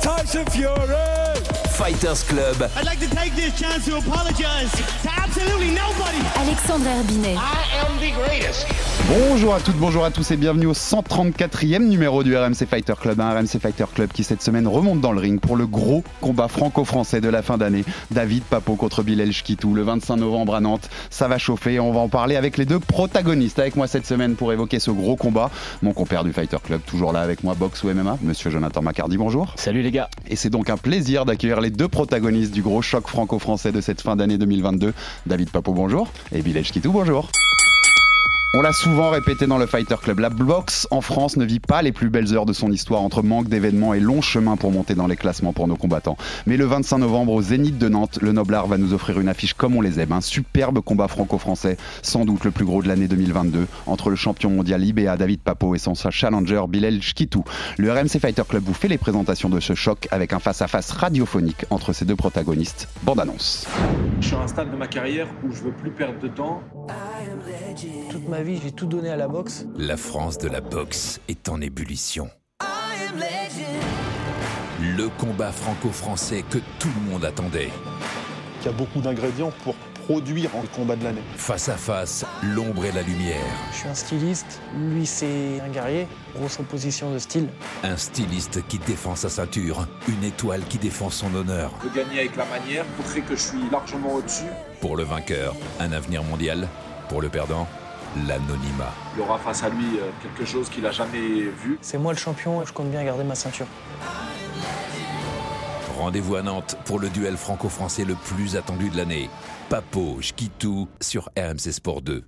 Tyson Fury. Fighters Club. I'd like to take this chance to apologize to absolutely nobody. Alexandre Herbinet. I am the greatest. Bonjour à toutes, bonjour à tous et bienvenue au 134e numéro du RMC Fighter Club. Un RMC Fighter Club qui cette semaine remonte dans le ring pour le gros combat franco-français de la fin d'année. David Papo contre Bilal Shkitou le 25 novembre à Nantes. Ça va chauffer, on va en parler avec les deux protagonistes avec moi cette semaine pour évoquer ce gros combat. Mon compère du Fighter Club, toujours là avec moi, boxe ou MMA, monsieur Jonathan Macardy, bonjour. Salut les gars. Et c'est donc un plaisir d'accueillir les deux protagonistes du gros choc franco-français de cette fin d'année 2022. David Papo, bonjour. Et Bilal Shkitou, bonjour. On l'a souvent répété dans le Fighter Club, la boxe en France ne vit pas les plus belles heures de son histoire entre manque d'événements et long chemin pour monter dans les classements pour nos combattants. Mais le 25 novembre au Zénith de Nantes, le Noblard va nous offrir une affiche comme on les aime, un superbe combat franco-français, sans doute le plus gros de l'année 2022, entre le champion mondial IBA David Papo et son challenger Bilal Shkitou. Le RMC Fighter Club vous fait les présentations de ce choc avec un face-à-face radiophonique entre ces deux protagonistes. Bande annonce. Je suis à un stade de ma carrière où je veux plus perdre de temps. Toute ma vie, j'ai tout donné à la boxe. La France de la boxe est en ébullition. Le combat franco-français que tout le monde attendait. Il y a beaucoup d'ingrédients pour produire un combat de l'année. Face à face, l'ombre et la lumière. Je suis un styliste, lui c'est un guerrier. Grosse opposition de style. Un styliste qui défend sa ceinture, une étoile qui défend son honneur. De gagner avec la manière, montrer que je suis largement au-dessus. Pour le vainqueur, un avenir mondial. Pour le perdant, l'anonymat. Il aura face à lui euh, quelque chose qu'il a jamais vu. C'est moi le champion, je compte bien garder ma ceinture. Rendez-vous à Nantes pour le duel franco-français le plus attendu de l'année. Papo, Shkitou sur RMC Sport 2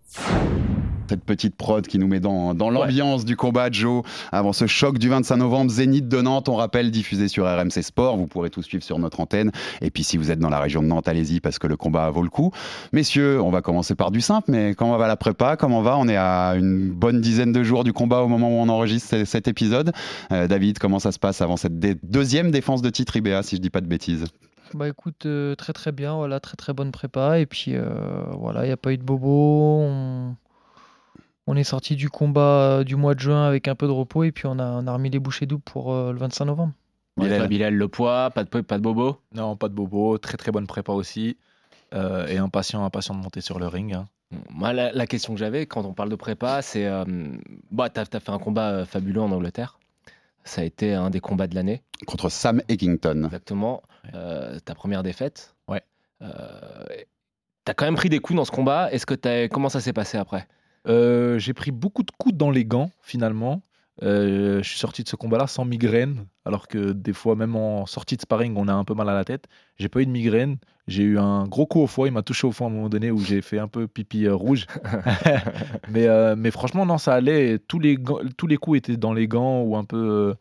cette petite prod qui nous met dans, dans l'ambiance du combat Joe. Avant ce choc du 25 novembre Zénith de Nantes on rappelle diffusé sur RMC Sport. Vous pourrez tout suivre sur notre antenne. Et puis si vous êtes dans la région de Nantes allez-y parce que le combat vaut le coup. Messieurs on va commencer par du simple mais comment va la prépa comment va on est à une bonne dizaine de jours du combat au moment où on enregistre cet épisode. Euh, David comment ça se passe avant cette dé- deuxième défense de titre IBA si je dis pas de bêtises? Bah écoute, euh, très très bien, voilà, très très bonne prépa. Et puis euh, voilà, il n'y a pas eu de bobo. On, on est sorti du combat euh, du mois de juin avec un peu de repos. Et puis on a, on a remis les bouchées doubles pour euh, le 25 novembre. Bilal. Bilal, le poids, pas de, pas de bobo? Non, pas de bobo, très très bonne prépa aussi. euh, et impatient, impatient de monter sur le ring. hein. Moi, la, la question que j'avais quand on parle de prépa, c'est. Euh, bah, t'as as fait un combat euh, fabuleux en Angleterre. Ça a été un des combats de l'année, contre Sam Eggington exactement. Euh, ta première défaite. Ouais. Euh, t'as quand même pris des coups dans ce combat. Est-ce que t'as, comment ça s'est passé après? Euh, J'ai pris beaucoup de coups dans les gants, finalement. Euh, je suis sorti de ce combat-là sans migraine, alors que des fois, même en sortie de sparring, on a un peu mal à la tête. J'ai pas eu de migraine. J'ai eu un gros coup au foie. Il m'a touché au foie à un moment donné où j'ai fait un peu pipi euh, rouge. mais, euh, mais franchement, non, ça allait. Tous les, tous les coups étaient dans les gants ou un peu,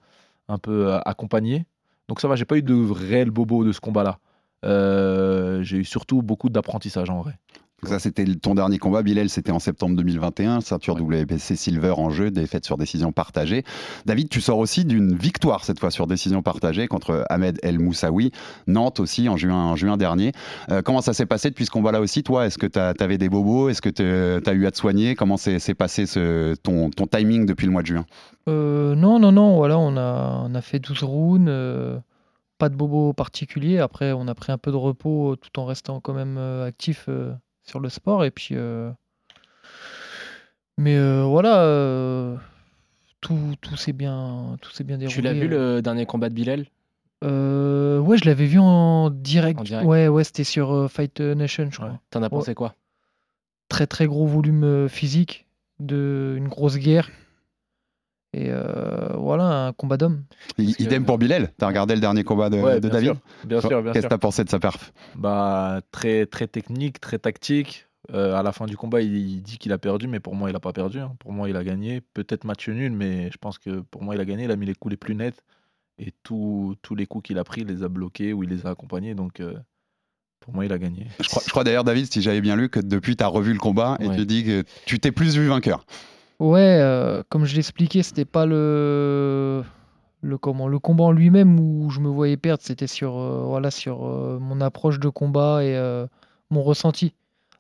un peu accompagnés. Donc ça va, j'ai pas eu de réel bobo de ce combat-là. J'ai eu surtout beaucoup d'apprentissage en vrai. Ça, c'était ton dernier combat, Bilal, c'était en septembre 2021, ceinture WBC Silver en jeu, défaite sur décision partagée. David, tu sors aussi d'une victoire cette fois sur décision partagée contre Ahmed El Moussaoui, Nantes aussi en juin, en juin dernier. Euh, comment ça s'est passé depuis ce combat-là aussi, toi? Est-ce que tu avais des bobos? Est-ce que tu as eu à te soigner? Comment s'est passé ce, ton, ton timing depuis le mois de juin? Euh, non, non, non, voilà, on a, on a fait 12 rounds. euh, pas de bobo particulier. Après, on a pris un peu de repos tout en restant quand même actif euh, sur le sport. Et puis. euh, Mais euh, voilà. euh, Tout, tout s'est bien, tout s'est bien déroulé. Tu l'as vu le dernier combat de Bilal? Euh, ouais, je l'avais vu en direct. En direct. Ouais, ouais, c'était sur euh, Fight Nation, je crois. T'en as Ouais. pensé quoi? Très très gros volume physique, de une grosse guerre. Et euh, voilà, un combat d'homme. Idem pour Bilal, t'as regardé le dernier combat de, Ouais, de bien David sûr, bien sûr, bien Qu'est-ce que t'as pensé de sa perf? Bah, très, très technique, très tactique. Euh, à la fin du combat, il, il dit qu'il a perdu, mais pour moi, il n'a pas perdu. hein. Pour moi, il a gagné. Peut-être match nul, mais je pense que pour moi, il a gagné. Il a mis les coups les plus nets. Et tous tous les coups qu'il a pris, il les a bloqués ou il les a accompagnés. Donc, euh, pour moi, il a gagné. Je crois, je crois d'ailleurs, David, si j'avais bien lu, que depuis, tu as revu le combat et Ouais. tu dis que tu t'es plus vu vainqueur. Ouais, euh, comme je l'expliquais, c'était pas le le comment le combat en lui-même où je me voyais perdre, c'était sur euh, voilà sur euh, mon approche de combat et mon ressenti.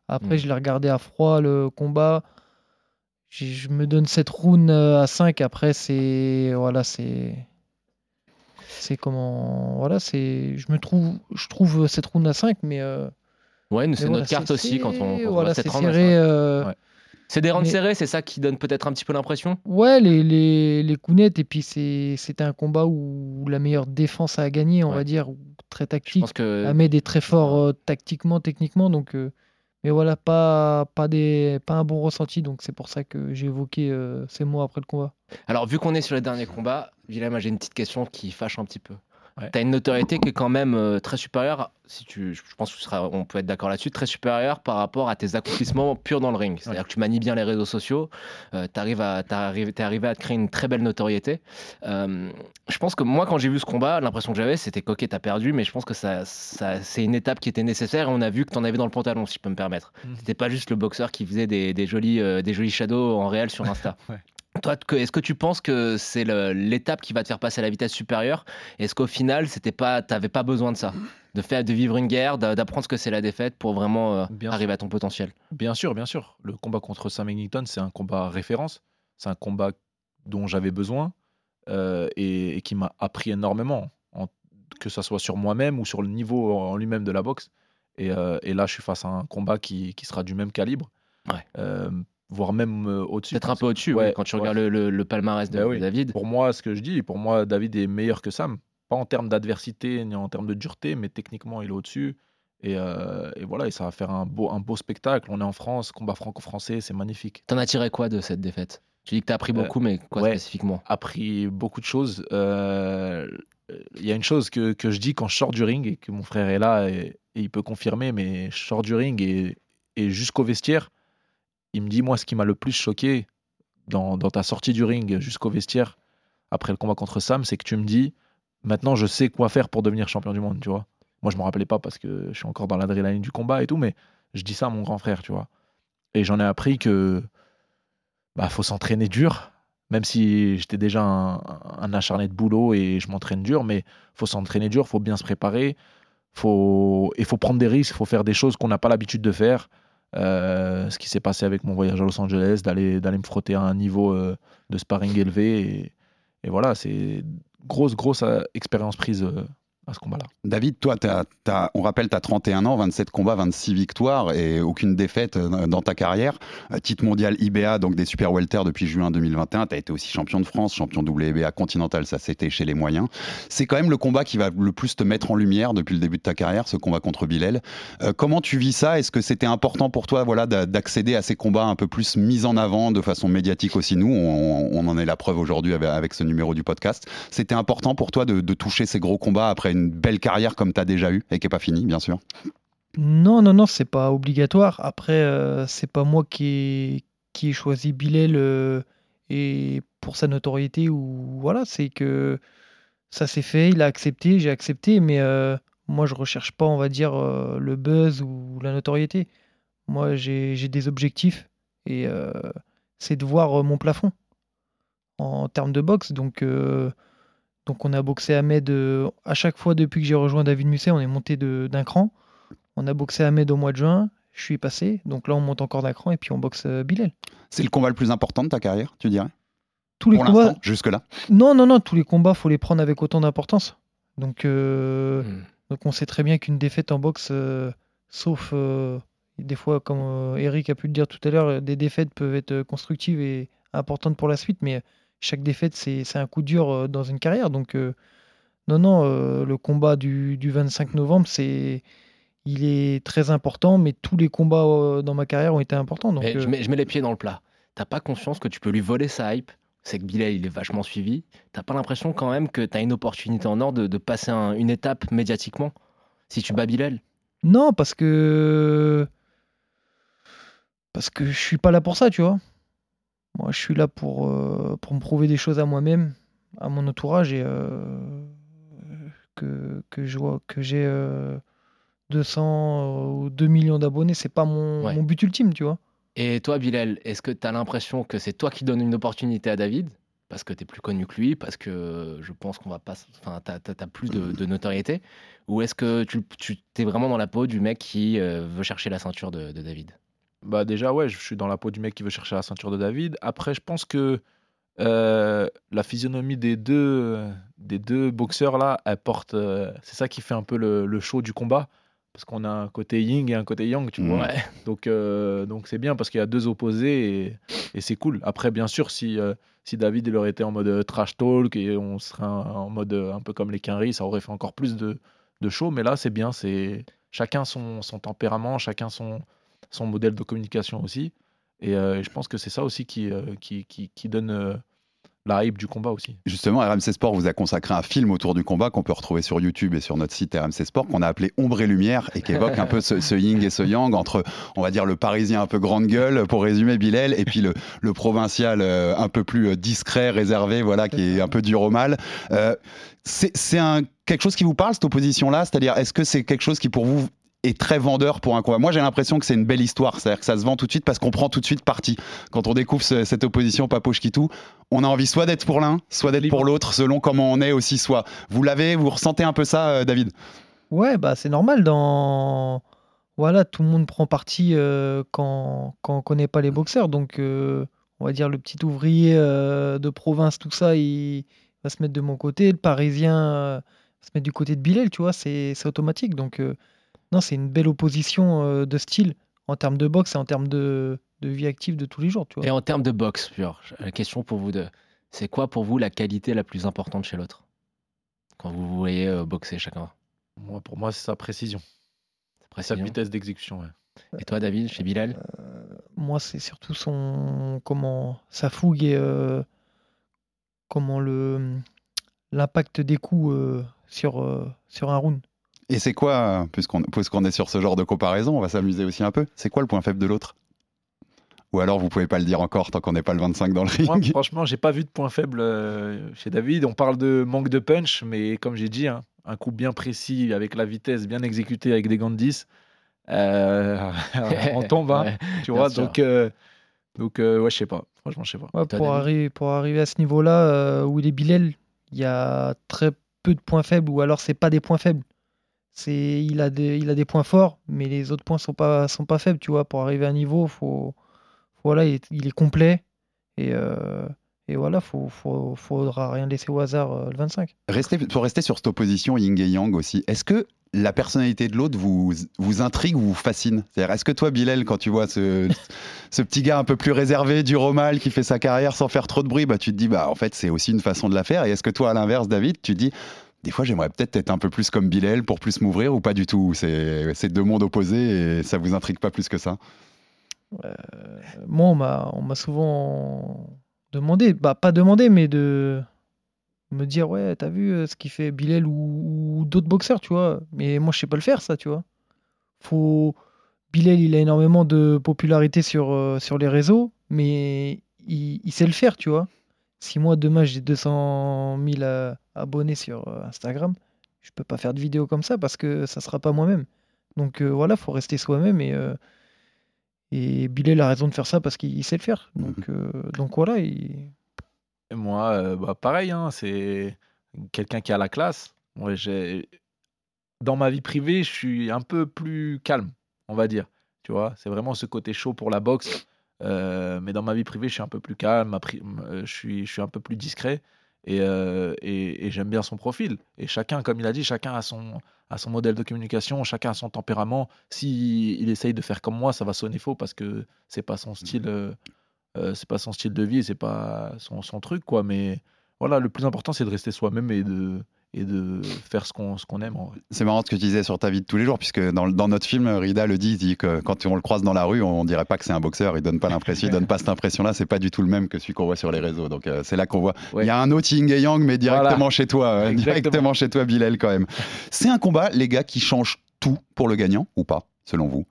Après, Mm. je l'ai regardé à froid le combat. Je me donne cette round euh, à 5 après c'est voilà, c'est c'est comment voilà, c'est je me trouve je trouve cette round à 5 mais Ouais, c'est voilà, notre carte aussi quand on, quand voilà, c'est serré euh, Ouais. C'est des mais- serrés, c'est ça qui donne peut-être un petit peu l'impression? Ouais, les, les, les coups nets, et puis c'est- c'était un combat où la meilleure défense a gagné, on Ouais. va dire, très Je tactique. pense que Ahmed est très fort euh, tactiquement, techniquement, donc, euh, mais voilà, pas, pas, des, pas un bon ressenti, donc c'est pour ça que j'ai évoqué euh, ces mots après le combat. Alors, vu qu'on est sur les derniers combats, Willem, j'ai une petite question qui fâche un petit peu. Ouais. Tu as une notoriété qui est quand même euh, très supérieure, si tu, je pense qu'on peut être d'accord là-dessus, très supérieure par rapport à tes accomplissements purs dans le ring. C'est-à-dire que tu manies bien les réseaux sociaux, tu arrives à, arrivé, t'es arrivé à te créer une très belle notoriété. Euh, je pense que moi, quand j'ai vu ce combat, l'impression que j'avais, c'était qu'ok, t'as perdu, mais je pense que ça, ça, c'est une étape qui était nécessaire et on a vu que t'en avais dans le pantalon, si je peux me permettre. Mhm. C'était pas juste le boxeur qui faisait des, des jolis, euh, des jolis shadows en réel sur Insta. Ouais. Toi, est-ce que tu penses que c'est l'étape qui va te faire passer à la vitesse supérieure? Est-ce qu'au final, c'était pas, t'avais pas besoin de ça, de faire, de vivre une guerre, d'a- d'apprendre ce que c'est la défaite pour vraiment euh, Bien arriver à ton potentiel? Bien sûr, bien sûr. Le combat contre Sam Ennington, c'est un combat référence. C'est un combat dont j'avais besoin euh, et, et qui m'a appris énormément, en- que ce soit sur moi-même ou sur le niveau en lui-même de la boxe. Et, euh, et là, je suis face à un combat qui, qui sera du même calibre, Ouais. Voire même euh, au-dessus. Peut-être un peu au-dessus, Ouais, quand tu ouais. regardes le, le- le palmarès de, oui. de David. Pour moi, ce que je dis, pour moi, David est meilleur que Sam. Pas en termes d'adversité ni en termes de dureté, mais techniquement, il est au-dessus. Et, euh, et voilà, et ça va faire un beau, un beau spectacle. On est en France, combat franco-français, c'est magnifique. T'en as tiré quoi de cette défaite? Tu dis que t'as appris Euh, beaucoup, mais quoi spécifiquement? Appris beaucoup de choses. Il y a une chose que, que je dis quand je sors du ring et que mon frère est là et, et il peut confirmer, mais je sors du ring et, et jusqu'au vestiaire, il me dit, moi, ce qui m'a le plus choqué dans, ta sortie du ring jusqu'au vestiaire, après le combat contre Sam, c'est que tu me dis, maintenant, je sais quoi faire pour devenir champion du monde, tu vois. Moi, je me rappelais pas parce que je suis encore dans l'adrénaline du combat et tout, mais je dis ça à mon grand frère, tu vois. Et j'en ai appris que bah, faut s'entraîner dur, même si j'étais déjà un, un acharné de boulot et je m'entraîne dur, mais faut s'entraîner dur, faut bien se préparer, faut et faut prendre des risques, faut faire des choses qu'on n'a pas l'habitude de faire. Euh, ce qui s'est passé avec mon voyage à Los Angeles, d'aller me frotter à un niveau euh, de sparring élevé et, et voilà, c'est grosse grosse euh, expérience prise ce combat-là. David, toi, t'as- on rappelle, tu as 31 ans, 27 combats, 26 victoires et aucune défaite euh, dans ta carrière. Euh, Titre mondial IBA, donc des super welter depuis juin 2021. Tu as été aussi champion de France, champion WBA continental, ça c'était chez les moyens. C'est quand même le combat qui va le plus te mettre en lumière depuis le début de ta carrière, ce combat contre Bilal. Euh, comment tu vis ça? Est-ce que c'était important pour toi voilà, d'a- d'accéder à ces combats un peu plus mis en avant de façon médiatique aussi? Nous, on, en est la preuve aujourd'hui avec, ce numéro du podcast. C'était important pour toi de toucher ces gros combats après une belle carrière comme tu as déjà eu et qui n'est pas finie, bien sûr Non, non, non, c'est pas obligatoire. Après, euh, c'est pas moi qui ai, qui ai choisi Bilal euh, et pour sa notoriété ou voilà, c'est que ça s'est fait, il a accepté, j'ai accepté, mais euh, moi je recherche pas, on va dire, euh, le buzz ou la notoriété. Moi j'ai des objectifs et c'est de voir mon plafond en termes de boxe. Donc, donc on a boxé Ahmed euh, à chaque fois depuis que j'ai rejoint David Musset, on est monté de- d'un cran. On a boxé Ahmed au mois de juin, je suis passé, donc là on monte encore d'un cran et puis on boxe euh, Bilal. C'est le combat le plus important de ta carrière, tu dirais? Tous les Pour combats, l'instant, jusque-là? Non, non, non, tous les combats, faut les prendre avec autant d'importance. Donc, euh, Hmm. donc on sait très bien qu'une défaite en boxe, euh, sauf euh, des fois, comme euh, Eric a pu le dire tout à l'heure, des défaites peuvent être constructives et importantes pour la suite, mais chaque défaite, c'est un coup dur dans une carrière. Donc, euh, non, non, euh, le combat du, du 25 novembre, c'est. Il est très important, mais tous les combats euh, dans ma carrière ont été importants. Donc, je, mets, je mets les pieds dans le plat. T'as pas conscience que tu peux lui voler sa hype? C'est que Bilal, il est vachement suivi. T'as pas l'impression quand même que t'as une opportunité en or de, de passer un- une étape médiatiquement? Si tu bats Bilal Non, parce que. Parce que je suis pas là pour ça, tu vois. Moi, je suis là pour, euh, pour me prouver des choses à moi-même. à mon entourage et euh, que, que je vois que j'ai euh, 200 ou 2 millions d'abonnés, c'est pas mon, Ouais. mon but ultime, tu vois. Et toi, Bilal, est-ce que tu as l'impression que c'est toi qui donnes une opportunité à David? Parce que tu es plus connu que lui, parce que je pense qu'on va pas. Enfin, tu as, plus de, de notoriété? Ou est-ce que tu, tu es vraiment dans la peau du mec qui euh, veut chercher la ceinture de, de David? Bah déjà, ouais, je suis dans la peau du mec qui veut chercher la ceinture de David. Après, je pense que euh, la physionomie des deux, des deux boxeurs là, elle porte. euh, c'est ça qui fait un peu le, le show du combat. Parce qu'on a un côté yin et un côté yang, tu vois. Ouais. Donc euh, donc c'est bien parce qu'il y a deux opposés et, et c'est cool. Après, bien sûr, si, euh, si David il aurait été en mode euh, trash talk et on serait un- en mode euh, un peu comme les quinries, ça aurait fait encore plus de, de show. Mais là, c'est bien. C'est chacun son, son tempérament, chacun son, son modèle de communication aussi. Et, euh, et je pense que c'est ça aussi qui, euh, qui, qui, donne euh, la hype du combat aussi. Justement, RMC Sport vous a consacré un film autour du combat qu'on peut retrouver sur YouTube et sur notre site RMC Sport qu'on a appelé Ombre et Lumière et qui évoque un peu ce, ce yin et ce yang entre, on va dire, le parisien un peu grande gueule, pour résumer Bilal, et puis le, le provincial un peu plus discret, réservé, voilà, qui est un peu dur au mal. C'est c'est un, quelque chose qui vous parle, cette opposition-là? C'est-à-dire, est-ce que c'est quelque chose qui pour vous est très vendeur pour un combat. Moi, j'ai l'impression que c'est une belle histoire. C'est-à-dire que ça se vend tout de suite parce qu'on prend tout de suite parti. Quand on découvre ce- cette opposition Papo-Chiquitou, on a envie soit d'être pour l'un, soit d'être pour l'autre, selon comment on est aussi. Vous l'avez, vous ressentez un peu ça, euh, David? Ouais, bah c'est normal dans voilà, tout le monde prend parti euh, quand quand on connaît pas les boxeurs. Donc euh, on va dire le petit ouvrier de province, tout ça, il va se mettre de mon côté. Le Parisien va se mettre du côté de Bilal, tu vois, c'est automatique. Donc non, c'est une belle opposition euh, de style en termes de boxe et en termes de, de vie active de tous les jours, tu vois. Et en termes de boxe pure, la question pour vous deux, c'est quoi pour vous la qualité la plus importante chez l'autre? Quand vous voyez euh, boxer chacun Moi, pour moi, c'est sa précision. Sa vitesse d'exécution. ouais. Et toi, David, chez Bilal? Moi, c'est surtout son comment sa fougue et euh, comment le l'impact des coups euh, sur euh, sur un round. Et c'est quoi, puisqu'on est sur ce genre de comparaison, on va s'amuser aussi un peu, c'est quoi le point faible de l'autre? Ou alors vous pouvez pas le dire encore tant qu'on n'est pas le 25 dans le ring Moi, franchement, j'ai pas vu de point faible euh, chez David. On parle de manque de punch, mais comme j'ai dit, hein, un coup bien précis, avec la vitesse, bien exécuté, avec des gants de 10, euh, on tombe, hein, Ouais, tu vois. sûr. Donc, euh, donc euh, ouais, je sais pas. Franchement, je sais pas. Ouais, pour, arriver, pour arriver à ce niveau-là euh, où il est Bilal, il y a très peu de points faibles, ou alors c'est pas des points faibles. C'est il a des il a des points forts, mais les autres points sont pas sont pas faibles, tu vois. Pour arriver à un niveau, faut, voilà, il est, il complet et euh, et voilà, faut, faut faudra rien laisser au hasard euh, le 25. Restez, pour rester sur cette opposition yin et yang aussi, est-ce que la personnalité de l'autre vous, vous intrigue ou vous fascine? C'est-à-dire, est-ce que toi, Bilal, quand tu vois ce, ce petit gars un peu plus réservé, du romal, qui fait sa carrière sans faire trop de bruit, bah, tu te dis, bah, en fait, c'est aussi une façon de la faire. Et est-ce que toi, à l'inverse, David, tu te dis, des fois, j'aimerais peut-être être un peu plus comme Bilal pour plus m'ouvrir ou pas du tout C'est deux mondes opposés et ça vous intrigue pas plus que ça? Euh, moi, on m'a souvent demandé, bah pas demandé, mais de me dire ouais, t'as vu euh, ce qu'il fait Bilal ou, d'autres boxeurs, tu vois? Mais moi, je sais pas le faire, ça, tu vois. Faut Bilal, il a énormément de popularité sur, euh, sur les réseaux, mais il sait le faire, tu vois. Si moi, demain, j'ai 200 000 euh, abonnés sur euh, Instagram, je peux pas faire de vidéo comme ça parce que ça sera pas moi-même. Donc euh, voilà, faut rester soi-même et, euh, et Bilal a raison de faire ça parce qu'il sait le faire. Donc, euh, donc voilà. il- Et moi, euh, bah, pareil, hein, c'est quelqu'un qui a la classe. Moi, j'ai... Dans ma vie privée, je suis un peu plus calme, on va dire. Tu vois, c'est vraiment ce côté chaud pour la boxe. Euh, mais dans ma vie privée, je suis un peu plus calme, euh, je, suis, je suis un peu plus discret. Et, euh, et, et j'aime bien son profil. Et chacun, comme il a dit, chacun a son, a son modèle de communication, chacun a son tempérament. Si il essaye de faire comme moi, ça va sonner faux parce que c'est pas son style. euh, c'est pas son style de vie, c'est pas son, son truc, quoi. Mais voilà, le plus important, c'est de rester soi-même et de, et de faire ce qu'on ce qu'on aime. C'est marrant ce que tu disais sur ta vie de tous les jours, puisque dans, dans notre film, Rida le dit, il dit que quand on le croise dans la rue, on dirait pas que c'est un boxeur, il donne pas l'impression, il donne pas cette impression-là, c'est pas du tout le même que celui qu'on voit sur les réseaux. Donc euh, c'est là qu'on voit. Il y a un autre yin et yang, mais directement Voilà. chez toi, euh, directement chez toi, Bilal quand même. C'est un combat, les gars, qui change tout pour le gagnant ou pas? Selon vous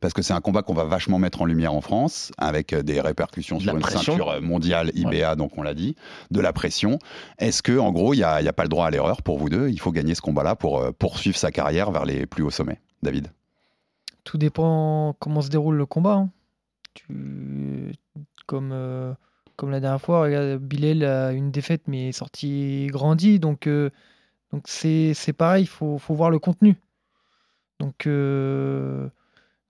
Parce que c'est un combat qu'on va vachement mettre en lumière en France, avec euh, des répercussions sur la une pression. ceinture euh, mondiale IBA, donc on l'a dit, de la pression. Est-ce que, en gros, il n'y a, il y a pas le droit à l'erreur pour vous deux? Il faut gagner ce combat-là pour euh, poursuivre sa carrière vers les plus hauts sommets. David? Tout dépend comment se déroule le combat. hein. Tu... Comme, euh, comme la dernière fois, regarde, Bilal a une défaite mais est sorti grandi. Donc euh, donc c'est c'est pareil, il faut, faut voir le contenu. Donc euh,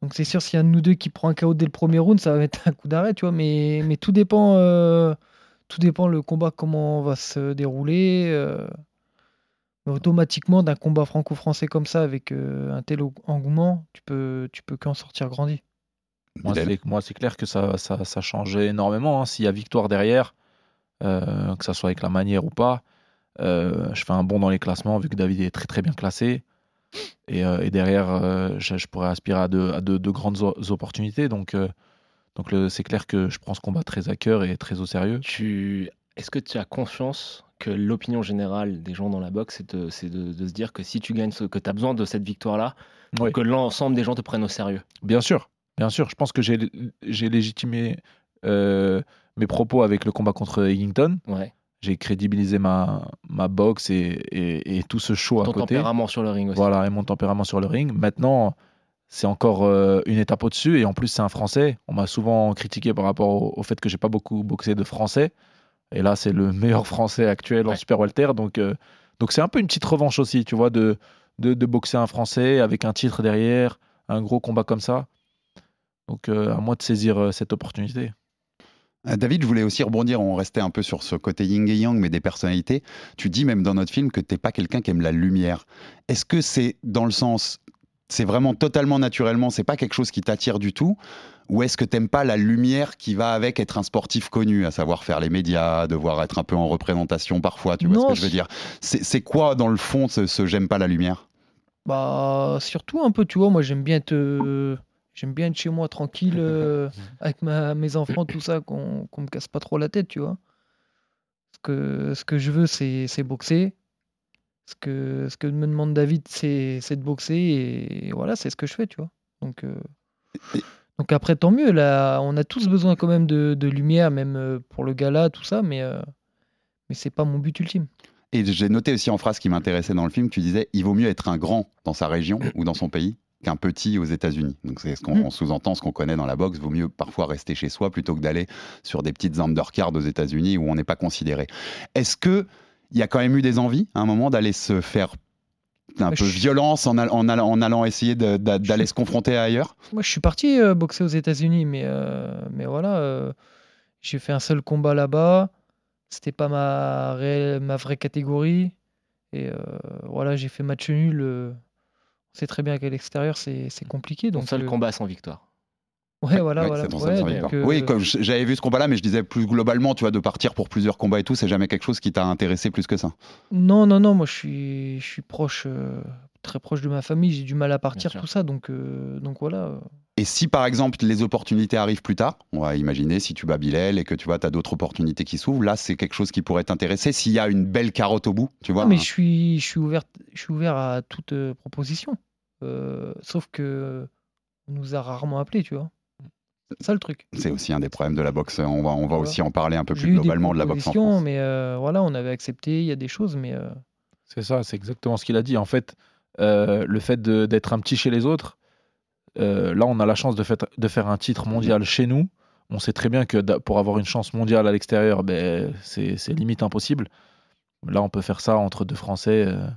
donc c'est sûr, s'il y a un de nous deux qui prend un KO dès le premier round, ça va mettre un coup d'arrêt, tu vois. Mais, mais tout dépend euh, tout dépend le combat, comment va se dérouler. euh. Automatiquement, d'un combat franco-français comme ça, avec euh, un tel engouement, tu peux, tu peux qu'en sortir grandi. Moi, c'est, moi, c'est clair que ça, ça, ça change énormément. hein. S'il y a victoire derrière, euh, que ça soit avec la manière ou pas, euh, je fais un bond dans les classements vu que David est très très bien classé. Et, euh, et derrière, euh, je, je pourrais aspirer à de, à de- de grandes opportunités. Donc, euh, donc c'est clair que je prends ce combat très à cœur et très au sérieux. Tu... Est-ce que tu as confiance que l'opinion générale des gens dans la boxe, c'est de, c'est de- de se dire que si tu gagnes, ce, que tu as besoin de cette victoire-là, Oui. que l'ensemble des gens te prennent au sérieux? Bien sûr, bien sûr. Je pense que j'ai, j'ai légitimé euh, mes propos avec le combat contre Eggington. Ouais. J'ai crédibilisé ma, ma boxe et, et- et tout ce show Ton à côté. tempérament sur le ring aussi. Voilà, et mon tempérament sur le ring. Maintenant, c'est encore euh, une étape au-dessus. Et en plus, c'est un Français. On m'a souvent critiqué par rapport au, au fait que j'ai pas beaucoup boxé de Français. Et là, c'est le meilleur Français actuel en super welter. Donc, euh, donc c'est un peu une petite revanche aussi, tu vois, de, de, de boxer un Français avec un titre derrière, un gros combat comme ça. Donc, euh, à moi de saisir cette opportunité. Euh, David, je voulais aussi rebondir, on restait un peu sur ce côté yin et yang, mais des personnalités. Tu dis même dans notre film que t'es pas quelqu'un qui aime la lumière. Est-ce que c'est dans le sens, c'est vraiment totalement naturellement, c'est pas quelque chose qui t'attire du tout? Ou est-ce que t'aimes pas la lumière qui va avec être un sportif connu, à savoir faire les médias, devoir être un peu en représentation parfois, tu vois Non, ce que je veux dire? C'est c'est quoi dans le fond ce, ce j'aime pas la lumière? Bah, surtout un peu, tu vois, moi j'aime bien être, euh, j'aime bien être chez moi tranquille euh, avec ma, mes enfants, tout ça, qu'on qu'on me casse pas trop la tête, tu vois. Ce que, ce que je veux, c'est boxer. Ce que, ce que me demande David, c'est de boxer et, voilà, c'est ce que je fais, tu vois. Donc, euh, donc après, tant mieux, là, on a tous besoin quand même de, de lumière, même euh, pour le gala, tout ça, mais, euh, mais c'est pas mon but ultime. Et j'ai noté aussi en phrase qui m'intéressait dans le film, tu disais il vaut mieux être un grand dans sa région ou dans son pays qu'un petit aux États-Unis. Donc c'est ce qu'on Mm. on sous-entend, ce qu'on connaît dans la boxe. Vaut mieux parfois rester chez soi plutôt que d'aller sur des petites undercards aux États-Unis où on n'est pas considéré. Est-ce que il y a quand même eu des envies à un moment d'aller se faire un Bah, peu je- violence en, al- en allant, en allant essayer d'aller se confronter ailleurs? Moi, je suis parti euh, boxer aux États-Unis, mais, euh, mais voilà, euh, j'ai fait un seul combat là-bas. C'était pas ma, réelle- ma vraie catégorie. Et voilà, j'ai fait match nul. On sait très bien qu'à l'extérieur, c'est c'est compliqué. Ton Donc, seul euh, combat sans victoire. Ouais, voilà, Ouais, voilà. Ouais, donc, euh, Oui, comme j'avais vu ce combat-là, mais je disais plus globalement, tu vois, de partir pour plusieurs combats et tout, c'est jamais quelque chose qui t'a intéressé plus que ça. Non, non, non, moi je suis, je suis proche, euh, très proche de ma famille, j'ai du mal à partir, tout ça, donc, euh, donc voilà. Et si par exemple les opportunités arrivent plus tard, on va imaginer si tu bats Bilal et que tu vois, tu as d'autres opportunités qui s'ouvrent, là c'est quelque chose qui pourrait t'intéresser s'il y a une belle carotte au bout, tu vois. Ah, mais je suis, je suis ouvert, je suis ouvert à toute euh, proposition. Euh, sauf que on nous a rarement appelés, tu vois. C'est ça le truc. C'est aussi un des problèmes de la boxe. On va, on va Voilà. aussi en parler un peu plus globalement de la boxe en France. mais euh, voilà, on avait accepté, il y a des choses, mais euh, C'est ça, c'est exactement ce qu'il a dit. En fait, euh, le fait de- d'être un petit chez les autres, euh, là, on a la chance de, fait- de faire un titre mondial chez nous. On sait très bien que pour avoir une chance mondiale à l'extérieur, ben, c'est c'est limite impossible. Là, on peut faire ça entre deux Français. euh,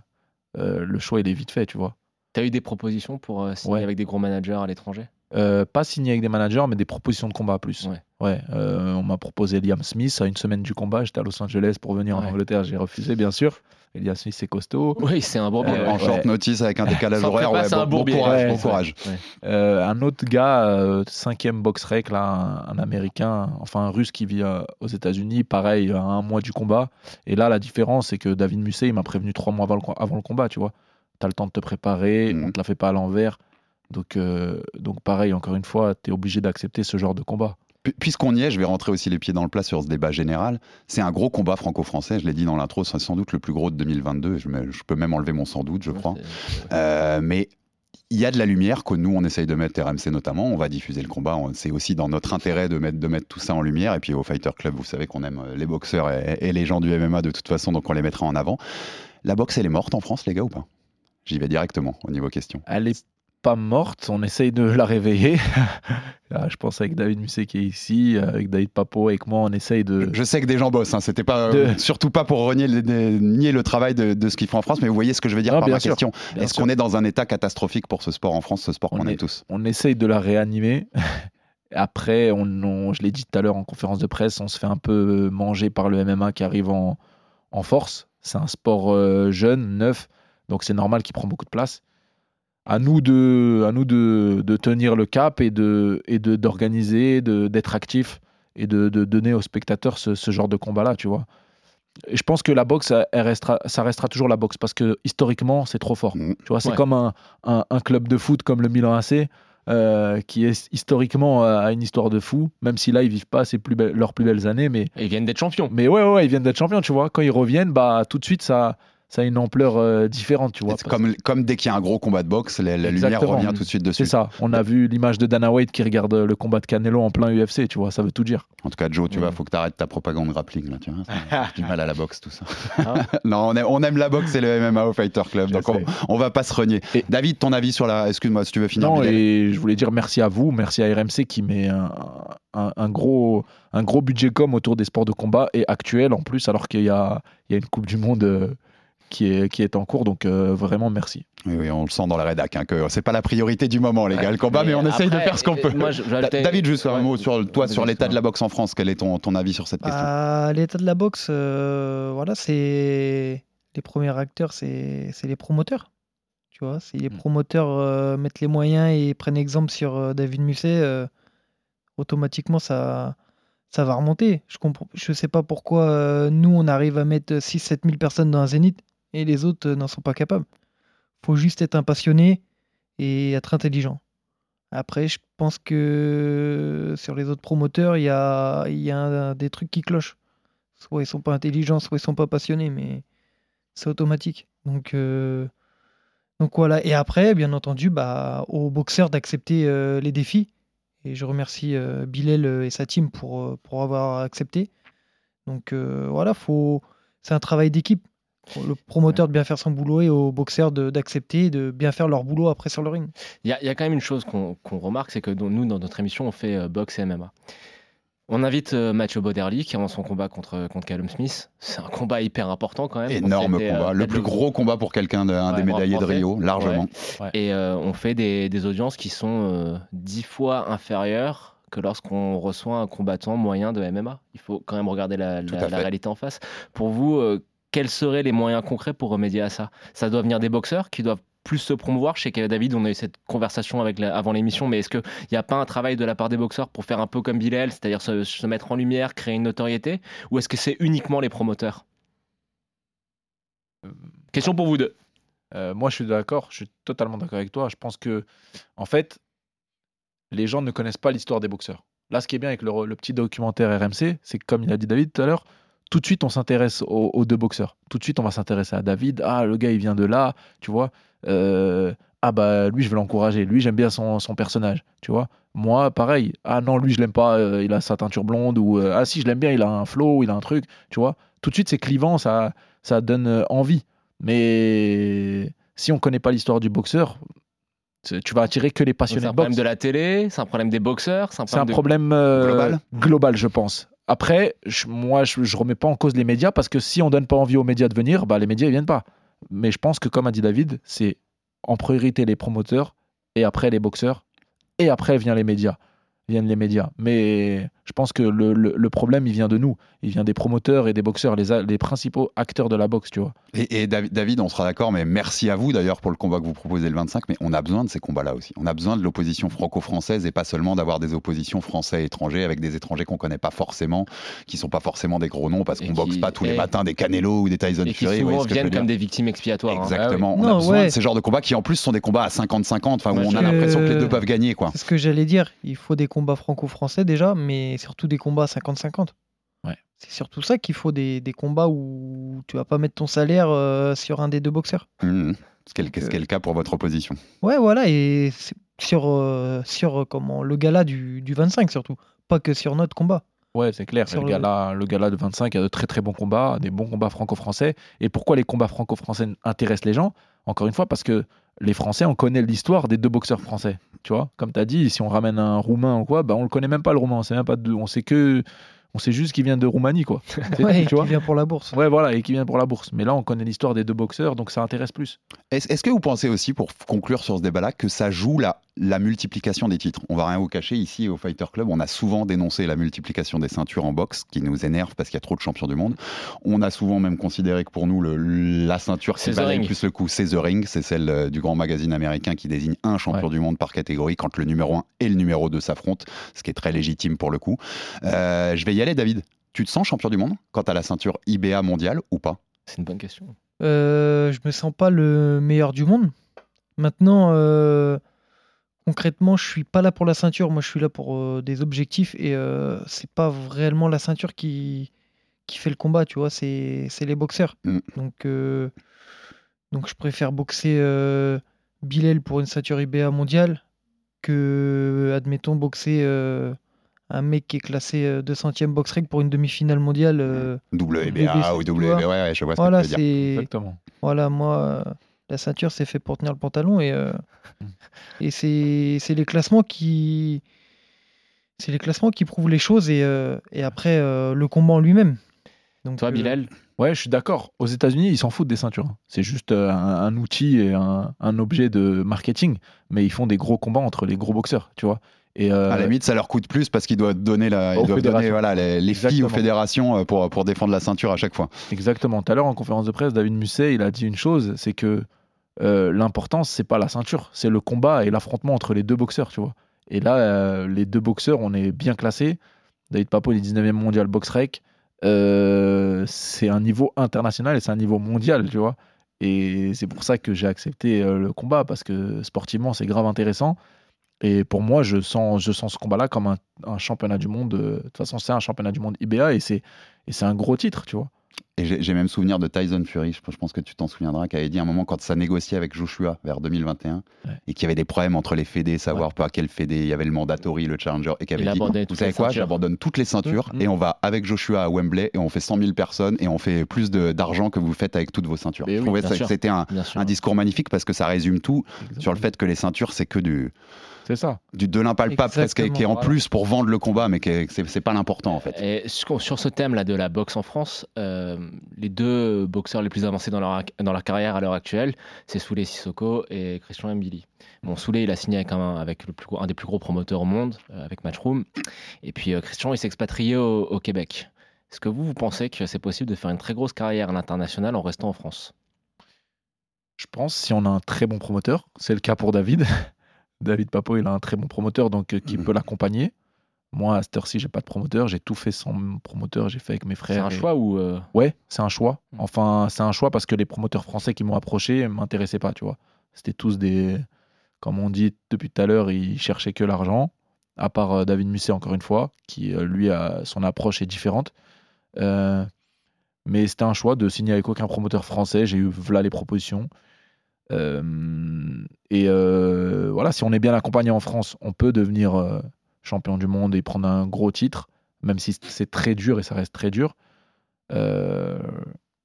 euh, le choix, il est vite fait, tu vois. T'as eu des propositions pour euh, signer Ouais. avec des gros managers à l'étranger? Euh, pas signé avec des managers, mais des propositions de combat plus. Ouais. Ouais, euh, on m'a proposé Liam Smith à une semaine du combat. J'étais à Los Angeles pour venir en. Angleterre. J'ai refusé, bien sûr. Et Liam Smith, c'est costaud. Oui, c'est un bourbier. Euh, en ouais. short ouais. notice avec un décalage horaire, ouais, c'est un bon, bon bourbier. courage, Ouais, bon courage. Ouais. Euh, un autre gars, euh, cinquième box rec, là, un, un américain, enfin un russe qui vit euh, aux États-Unis, pareil, à un mois du combat. Et là, la différence, c'est que David Musset, il m'a prévenu trois mois avant le, avant le combat, tu vois. Tu as le temps de te préparer, Mhm. on te la fait pas à l'envers. Donc, euh, donc, pareil, encore une fois, tu es obligé d'accepter ce genre de combat. Pu- Puisqu'on y est, je vais rentrer aussi les pieds dans le plat sur ce débat général. C'est un gros combat franco-français, je l'ai dit dans l'intro, c'est sans doute le plus gros de 2022. Je, me- je peux même enlever mon sans doute, je crois. Euh, mais il y a de la lumière que nous on essaye de mettre RMC notamment. On va diffuser le combat. C'est aussi dans notre intérêt de mettre, de mettre tout ça en lumière. Et puis au Fighter Club, vous savez qu'on aime les boxeurs et, et les gens du MMA de toute façon, donc on les mettra en avant. La boxe, elle est morte en France, les gars, ou pas? J'y vais directement au niveau question. Elle est pas morte, on essaye de la réveiller. Là, je pense avec David Musset qui est ici, avec David Papo, avec moi, on essaye de. Je sais que des gens bossent, hein, c'était pas euh, De- surtout pas pour renier, nier le travail de, de ce qu'ils font en France, mais vous voyez ce que je veux dire par ma sûr, question. Est-ce qu'on est dans un état catastrophique pour ce sport en France, ce sport qu'on aime est- tous? On essaye de la réanimer. Après, on, on- je l'ai dit tout à l'heure en conférence de presse, on se fait un peu manger par le MMA qui arrive en, en force. C'est un sport euh, jeune, neuf, donc c'est normal qu'il prend beaucoup de place. À nous de, à nous de, de tenir le cap et de et de d'organiser, de d'être actif et de, de donner aux spectateurs ce, ce genre de combat-là, tu vois. Et je pense que la boxe, elle restera, ça restera toujours la boxe parce que historiquement, c'est trop fort. Mm. Tu vois, c'est Ouais. comme un, un, un club de foot comme le Milan AC euh, qui est historiquement euh, a une histoire de fou, même si là ils vivent pas ses plus belles- leurs plus belles années, mais Et ils viennent d'être champions. mais ouais, ouais, ouais, ils viennent d'être champions, tu vois. Quand ils reviennent, bah tout de suite ça ça a une ampleur euh, différente, tu vois. Comme, comme dès qu'il y a un gros combat de boxe, la, la lumière revient tout de suite dessus. C'est ça. On a vu l'image de Dana White qui regarde le combat de Canelo en plein UFC, tu vois. Ça veut tout dire. En tout cas, Joe, tu Mm. vois, faut que tu arrêtes ta propagande grappling, là, tu vois. du mal à la boxe, tout ça. Ah. non, on aime, on aime la boxe et le MMA au Fighter Club, donc on, on va pas se renier. Et- David, ton avis sur la. Excuse-moi, si tu veux finir. Non, et je voulais dire merci à vous, merci à RMC qui met un, un- un gros, un gros budget com autour des sports de combat et actuel en plus, alors qu'il y a, il y a une Coupe du Monde euh, qui, est, qui est en cours. Donc euh, vraiment merci. Oui, oui, on le sent dans la rédac, hein, que c'est pas la priorité du moment, les gars, le combat, mais, on essaye de faire ce qu'on euh, peut. moi, David, juste un Ouais. mot sur toi, sur l'état de la boxe en France. Quel est ton, ton avis sur cette question? À l'état de la boxe, euh, voilà, c'est les premiers acteurs, c'est c'est les promoteurs. Tu vois, si les Mm. promoteurs euh, mettent les moyens et prennent exemple sur euh, David Musset, euh, automatiquement ça, ça va remonter. Je comprends, je sais pas pourquoi euh, nous on arrive à mettre 6-7 000 personnes dans un zénith et les autres euh, n'en sont pas capables. Faut juste être un passionné et être intelligent. Après, je pense que sur les autres promoteurs, il y a, des trucs qui clochent. Soit ils sont pas intelligents, soit ils sont pas passionnés, mais c'est automatique. Donc, euh, voilà. Et après, bien entendu, bah, aux boxeurs d'accepter euh, les défis. Et je remercie euh, Bilal et sa team pour, avoir accepté. Donc voilà, c'est un travail d'équipe. Le promoteur de bien faire son boulot et aux boxeurs de- d'accepter de bien faire leur boulot après sur le ring. Il y, a- il y a quand même une chose qu'on qu'on remarque, c'est que dans- nous, dans notre émission, on fait euh, boxe et MMA. On invite euh, Mathieu Boderly qui avance son combat contre, contre Callum Smith. C'est un combat hyper important quand même. Énorme C'était, euh, combat, le plus gros combat pour quelqu'un, de- un Ouais, des médaillés de. Rio, largement. Ouais. Et euh, on fait des, des audiences qui sont euh, dix fois inférieures que lorsqu'on reçoit un combattant moyen de MMA. Il faut quand même regarder la, la- réalité en face. Pour vous, euh, quels seraient les moyens concrets pour remédier à ça? Ça doit venir des boxeurs qui doivent plus se promouvoir. Je sais que David, on a eu cette conversation avec la- avant l'émission, mais est-ce qu'il n'y a pas un travail de la part des boxeurs pour faire un peu comme Bilal, c'est-à-dire se, se mettre en lumière, créer une notoriété? Ou est-ce que c'est uniquement les promoteurs? Question pour vous deux. Euh, moi, je suis d'accord, je suis totalement d'accord avec toi. Je pense que, en fait, les gens ne connaissent pas l'histoire des boxeurs. Là, ce qui est bien avec le, le petit documentaire RMC, c'est que, comme il a dit David tout à l'heure, tout de suite, on s'intéresse aux, aux deux boxeurs. Tout de suite, on va s'intéresser à David. Ah, le gars, il vient de là, tu vois. Euh, ah, bah, lui, je vais l'encourager. Lui, j'aime bien son, son personnage, tu vois. Moi, pareil. Ah, non, lui, je l'aime pas. euh, il a sa teinture blonde. Ou, euh, ah, si, je l'aime bien. Il a un flow, il a un truc, tu vois. Tout de suite, c'est clivant, ça, ça donne envie. Mais si on connaît pas l'histoire du boxeur, c'est- tu vas attirer que les C'est passionnés un de boxe. problème de la télé, c'est un problème des boxeurs, c'est un C'est un problème, de- euh, Global global, je pense. Après, moi, je, je remets pas en cause les médias parce que si on donne pas envie aux médias de venir, bah, les médias ils viennent pas. Mais je pense que, comme a dit David, c'est en priorité les promoteurs et après les boxeurs et après viennent les médias. Viennent les médias. Mais je pense que le, le- le problème, il vient de nous. Il vient des promoteurs et des boxeurs, les, a- les principaux acteurs de la boxe, tu vois. Et, et David, David, on sera d'accord, mais merci à vous d'ailleurs pour le combat que vous proposez le 25. Mais on a besoin de ces combats-là aussi. On a besoin de l'opposition franco-française et pas seulement d'avoir des oppositions français-étrangers avec des étrangers qu'on connaît pas forcément, qui sont pas forcément des gros noms parce qu'on boxe qui- pas tous les matins des Canelo ou des Tyson et qui Fury. voyez souvent viennent comme des victimes expiatoires. hein. Exactement. On a Non, besoin ouais. de ces genres de combats qui en plus sont des combats à 50-50, enfin où on a l'impression que les deux peuvent gagner, quoi. C'est ce que j'allais dire. Il faut des combats franco-français déjà, mais surtout des combats à 50-50. Ouais. C'est surtout ça qu'il faut des, des combats où tu vas pas mettre ton salaire euh, sur un des deux boxeurs. Mhm. Ce qui est, le- le cas pour votre opposition. Ouais, voilà, et sur, euh, sur euh, comment, le gala du, du 25 surtout, pas que sur notre combat. Ouais, c'est clair. Sur Le le- gala, le gala de 25 a de très très bons combats, des bons combats franco-français. Et pourquoi les combats franco-français intéressent les gens? Encore une fois, parce que les Français, on connaît l'histoire des deux boxeurs français. Tu vois, comme tu as dit, si on ramène un Roumain ou quoi, bah, on le connaît même pas le Roumain. On sait même pas de, on sait que, on sait juste qu'il vient de Roumanie, quoi. Ouais, tu vois. qui vient pour la bourse. Ouais, voilà, et qui vient pour la bourse. Mais là, on connaît l'histoire des deux boxeurs, donc ça intéresse plus. Est-ce est-ce que vous pensez aussi, pour conclure sur ce débat-là, que ça joue la, la multiplication des titres On va rien vous cacher, ici au Fighter Club, on a souvent dénoncé la multiplication des ceintures en boxe, qui nous énerve parce qu'il y a trop de champions du monde. On a souvent même considéré que pour nous, le- la ceinture qui valait le Ring. plus le coup, c'est The Ring, c'est celle euh, du grand magazine américain qui désigne un champion Ouais. du monde par catégorie quand le numéro 1 et le numéro 2 s'affrontent, ce qui est très légitime pour le coup. Euh, je vais y aller, David. Tu te sens champion du monde quand tu as la ceinture IBA mondiale ou pas? C'est une bonne question. Euh, je me sens pas le meilleur du monde. Maintenant, euh, concrètement, je suis pas là pour la ceinture. Moi, je suis là pour euh, des objectifs et euh, c'est pas réellement la ceinture qui, qui fait le combat, tu vois. C'est c'est les boxeurs. Mm. Donc, euh, donc, je préfère boxer euh, Bilal pour une ceinture IBA mondiale que, admettons, boxer euh, un mec qui est classé euh, 200e box pour une demi-finale mondiale. euh, WBA ou WBA, ouais, ouais, je vois ce voilà, que tu veux dire. c'est. Exactement. Voilà, moi, euh, la ceinture, c'est fait pour tenir le pantalon et, euh, et c'est c'est les classements qui. C'est les classements qui prouvent les choses et, euh, et après euh, le combat en lui-même. Donc, Toi, euh, Bilal, Ouais, je suis d'accord. Aux États-Unis, ils s'en foutent des ceintures. hein. C'est juste un, un outil et un, un objet de marketing, mais ils font des gros combats entre les gros boxeurs, tu vois. Et euh, À la limite, ça leur coûte plus parce qu'ils doivent donner, la, ils doivent donner voilà, les, les filles aux fédérations pour, pour défendre la ceinture à chaque fois. Exactement. Tout à l'heure, en conférence de presse, David Musset, il a dit une chose, c'est que euh, l'important, c'est pas la ceinture, c'est le combat et l'affrontement entre les deux boxeurs, tu vois. Et là, euh, les deux boxeurs, on est bien classés. David Papo, il est 19e mondial box rec. Euh, c'est un niveau international et c'est un niveau mondial, tu vois. Et c'est pour ça que j'ai accepté euh, le combat, parce que sportivement, c'est grave intéressant. Et pour moi, je sens, je sens ce combat-là comme un, un championnat du monde. De toute façon, c'est un championnat du monde IBA et c'est un gros titre, tu vois. Et j'ai même souvenir de Tyson Fury, je, je pense que tu t'en souviendras, qui avait dit à un moment quand ça négociait avec Joshua vers 2021 Ouais. et qu'il y avait des problèmes entre les fédés, savoir pas quel fédé, il y avait le mandatory, le challenger, et qui Il avait dit Vous savez quoi, j'abandonne toutes les ceintures Mhm. et on va avec Joshua à Wembley et on fait 100 000 personnes et on fait plus de- d'argent que vous faites avec toutes vos ceintures. Mais je oui, trouvais que c'était un discours magnifique parce que ça résume tout sur le fait que les ceintures, c'est que du, C'est ça. du de l'impalpable presque, qui est- en plus pour vendre le combat, mais qui est- c'est c'est pas l'important en fait. Et sur ce thème-là de la boxe en France, euh, les deux boxeurs les plus avancés dans leur, dans leur carrière à l'heure actuelle, c'est Souley Sissoko et Christian Mbili. Bon, Souley, il a signé avec un, avec le plus un des plus gros promoteurs au monde, euh, avec Matchroom. Et puis euh, Christian, il s'est expatrié au, au Québec. Est-ce que vous, vous pensez que c'est possible de faire une très grosse carrière à l'international en restant en France? Je pense si on a un très bon promoteur, c'est le cas pour David. David Papo, il a un très bon promoteur donc euh, qui Mhm. peut l'accompagner. Moi, à cette heure-ci, j'ai pas de promoteur. J'ai tout fait sans promoteur. J'ai fait avec mes C'est frères. un et- choix ou euh, Ouais, c'est un choix. Mhm. Enfin, c'est un choix parce que les promoteurs français qui m'ont approché m'intéressaient pas, tu vois. C'était tous des. Comme on dit depuis tout à l'heure, ils cherchaient que l'argent. À part euh, David Musset, encore une fois, qui, lui, a, son approche est différente. Euh, mais c'était un choix de signer avec aucun promoteur français. J'ai eu là les propositions. Et voilà, si on est bien accompagné en France, on peut devenir champion du monde et prendre un gros titre, même si c'est très dur et ça reste très dur.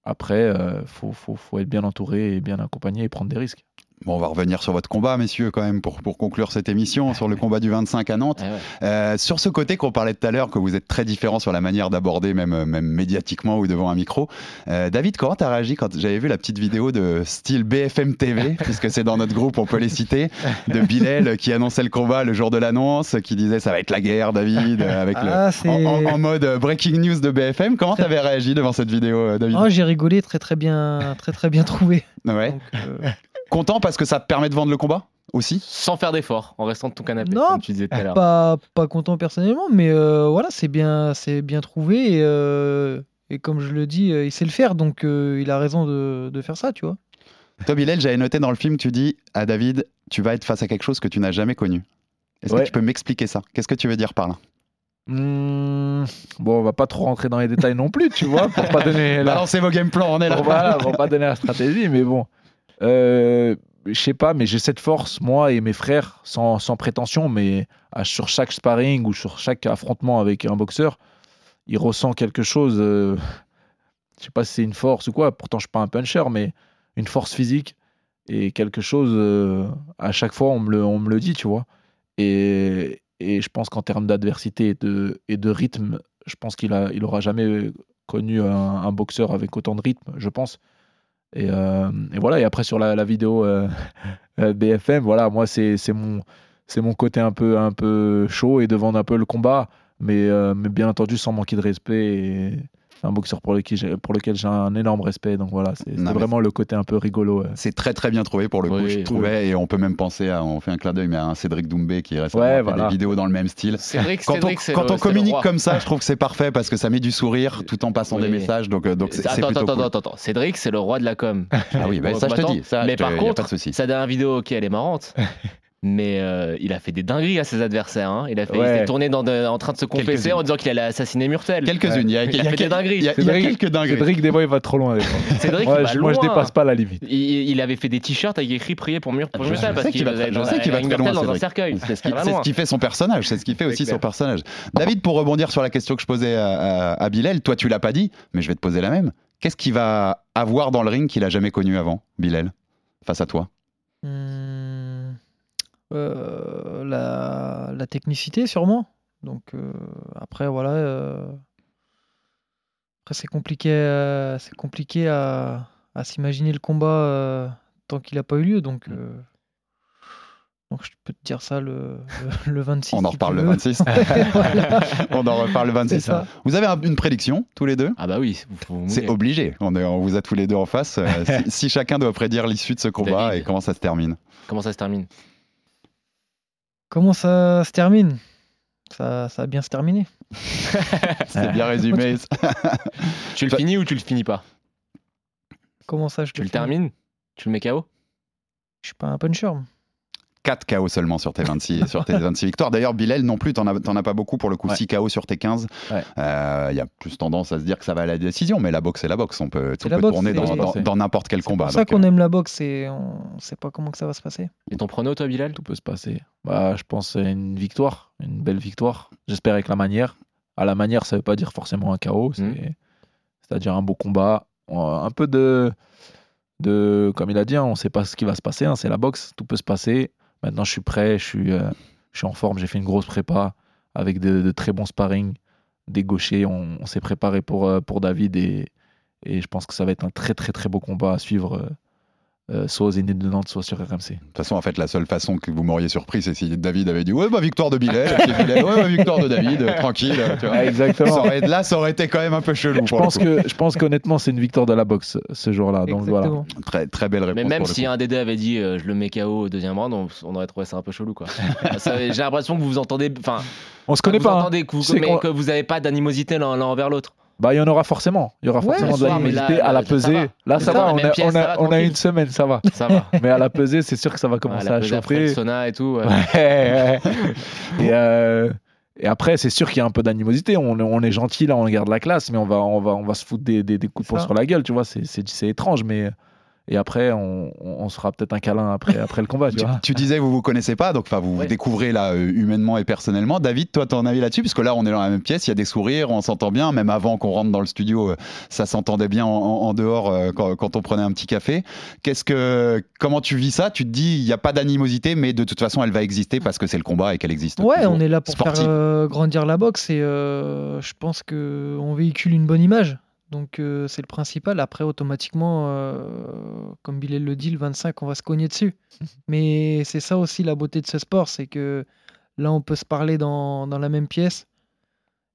Après, faut, faut être bien entouré et bien accompagné et prendre des risques. Bon, on va revenir sur votre combat, messieurs, quand même, pour, pour conclure cette émission, sur le combat du 25 à Nantes. eh ouais. Euh, sur ce côté qu'on parlait tout à l'heure, que vous êtes très différent sur la manière d'aborder, même, euh, même médiatiquement ou devant un micro. Euh, David, comment t'as réagi quand j'avais vu la petite vidéo de style BFM TV, puisque c'est dans notre groupe, on peut les citer, de Bilal qui annonçait le combat le jour de l'annonce, qui disait ça va être la guerre, David, avec le, Ah, en, en- en mode breaking news de BFM. Comment t'avais réagi devant cette vidéo, David? Ah, j'ai rigolé, très très bien, très très bien trouvé. Ouais. Donc, euh, Content parce que ça te permet de vendre le combat aussi? Sans faire d'effort, en restant de ton canapé, Non, comme tu disais tout à l'heure. pas, pas content personnellement, mais euh, voilà, c'est bien, c'est bien trouvé. Et, euh, et comme je le dis, euh, il sait le faire, donc euh, il a raison de, de faire ça, tu vois. Toi, Bilal, j'avais noté dans le film, tu dis à David, tu vas être face à quelque chose que tu n'as jamais connu. Est-ce Ouais. que tu peux m'expliquer ça? Qu'est-ce que tu veux dire par là? Hmm, bon, on va pas trop rentrer dans les détails non plus, tu vois, pour pas donner la, Balancez vos game plans, on est là. pour, voilà, pour pas donner la stratégie, mais bon. Euh, je sais pas, mais j'ai cette force, moi et mes frères, sans, sans prétention, mais sur chaque sparring ou sur chaque affrontement avec un boxeur, il ressent quelque chose. euh, je sais pas si c'est une force ou quoi, pourtant je suis pas un puncher, mais une force physique et quelque chose. euh, à chaque fois, on me le, on me le dit, tu vois. Et, et je pense qu'en termes d'adversité et de, et de rythme, je pense qu'il a, il aura jamais connu un boxeur avec autant de rythme, je pense. Et, euh, et voilà, et après sur la, vidéo euh, euh, BFM, voilà, moi c'est mon, mon côté un peu, un peu chaud et de vendre un peu le combat, mais, mais bien entendu sans manquer de respect. Un boxeur pour lequel j'ai pour lequel j'ai un énorme respect, donc voilà, c'est c'est vraiment le côté un peu rigolo. euh. C'est très très bien trouvé pour le coup, je oui. trouvais, et on peut même penser à, on fait un clin d'œil, mais à un Cédric Doumbé qui récemment Ouais, fait voilà. des vidéos dans le même style. Cédric, Quand, Cédric, on, c'est quand le- on c'est communique comme ça, je trouve que c'est parfait parce que ça met du sourire tout en passant des messages, donc euh, donc c'est c'est Attends, plutôt attends, cool. attends, attends. Cédric, c'est le roi de la com. Ah oui, bah, ça je te dis, ça, mais par contre, sa dernière vidéo, ok, elle est marrante. Mais euh, il a fait des dingueries à ses adversaires. hein. Il a fait, il Ouais. s'est tourné dans de- en train de se confesser en disant qu'il allait assassiner Murtel. Quelques-unes, il y a, Il il y a a fait des dingueries. il y a- il y a Cédric- quelques dingueries. Cédric, des fois, il va trop loin. Cédric, Moi, il va je, moi, je dépasse pas la limite. Il, il avait fait des t-shirts avec écrit prier pour, Mur pour Je- Murtel je parce sais qu'il va je sais qu'il va très loin, dans un cercueil. C'est ce qui, fait son personnage, c'est ce qui fait aussi son personnage. David, pour rebondir sur la question que je posais à, Bilal, toi tu l'as pas dit, mais je vais te poser la même. Qu'est-ce qu'il va avoir dans le ring qu'il a jamais connu avant, Bilal, face à toi? La, la technicité, sûrement. Donc, euh, après, voilà. euh, après, c'est compliqué, euh, c'est compliqué à, à s'imaginer le combat euh, tant qu'il n'a pas eu lieu. Donc, euh, donc, je peux te dire ça le, le, le 26. On en reparle le veux. 26. Voilà. On en reparle le 26. C'est ça. Vous avez un- une prédiction, tous les deux? Ah bah oui, C'est obligé. On, est, on vous a tous les deux en face. Euh, si, si chacun doit prédire l'issue de ce combat David. et comment ça se termine. Comment ça se termine? Comment ça se termine? Ça, ça a bien se terminer. C'est bien résumé. Tu le finis ou tu le finis pas? Comment ça, je Tu le finis? termines? Tu le mets KO Je suis pas un puncher. 4 KO seulement sur tes 26, sur tes 26 victoires. D'ailleurs, Bilal non plus, t'en as, as pas beaucoup pour le coup. Ouais. 6 KO sur tes 15. Il Ouais. y a plus tendance à se dire que ça va à la décision, mais la boxe, c'est la boxe. On peut, C'est on peut boxe, tourner dans, c'est- n'importe quel C'est combat. pour ça qu'on euh, aime la boxe et on sait pas comment que ça va se passer. Et ton prono, toi, Bilal? Tout peut se passer. Bah, je pense une victoire, une belle victoire. J'espère avec la manière. À la manière, ça veut pas dire forcément un chaos. C'est, Mhm. C'est-à-dire un beau combat, euh, un peu de, de, comme il a dit, hein, on ne sait pas ce qui va se passer. hein, c'est la boxe, tout peut se passer. Maintenant, je suis prêt, je suis, euh, je suis en forme. J'ai fait une grosse prépa avec de, très bons sparring, des gauchers. On, s'est préparé pour, euh, pour David et, et je pense que ça va être un très très très beau combat à suivre, euh, soit aux Zénith de Nantes, soit sur RMC. De toute façon, en fait, la seule façon que vous m'auriez surpris, c'est si David avait dit Ouais, bah, victoire de Bilal. ouais, bah, victoire de David, euh, tranquille. euh, tu vois. Exactement. Ça aurait- là, ça aurait été quand même un peu chelou. Je pense, que, je pense qu'honnêtement, c'est une victoire de la boxe ce jour-là. Donc voilà. Très, très belle réponse. Mais même si un DD avait dit euh, je le mets KO au deuxième round, on, on aurait trouvé ça un peu chelou quoi. Ça, J'ai l'impression que vous vous entendez, enfin, On se connaît vous pas. hein. entendez que vous, C'est mais qu'on- que vous n'avez pas d'animosité l'un l'un envers l'autre. Bah, il y en aura forcément. Il y aura Ouais, forcément de là, à la pesée. Là, ça va. On a, pièce, on ça a- va, on a tranquille. une semaine, ça va. Ça va. Mais à la pesée, c'est sûr que ça va Ah, commencer la à après le chauffer. sauna et tout. ouais. Ouais, ouais. et, euh, et après, c'est sûr qu'il y a un peu d'animosité. On, on est gentil, là, on garde la classe, mais on va, on va, on va se foutre des, des, des coups de poing sur la gueule, tu vois. C'est étrange, mais. Et après, on, on se fera peut-être un câlin après, après le combat, tu Tu, vois. tu disais vous vous connaissez pas, donc enfin vous vous découvrez là euh, humainement et personnellement. David, toi ton avis là-dessus, parce que là on est dans la même pièce, il y a des sourires, on s'entend bien, même avant qu'on rentre dans le studio, euh, ça s'entendait bien en, en- en dehors euh, quand, quand on prenait un petit café. Qu'est-ce que, comment tu vis ça? Tu te dis il n'y a pas d'animosité, mais de toute façon elle va exister parce que c'est le combat et qu'elle existe. Ouais, toujours. on est là pour Sportive. faire euh, grandir la boxe et euh, je pense que on véhicule une bonne image. Donc euh, c'est le principal. Après, automatiquement, euh, comme Bilal le dit, le 25, on va se cogner dessus. Mais c'est ça aussi la beauté de ce sport, c'est que là, on peut se parler dans, dans la même pièce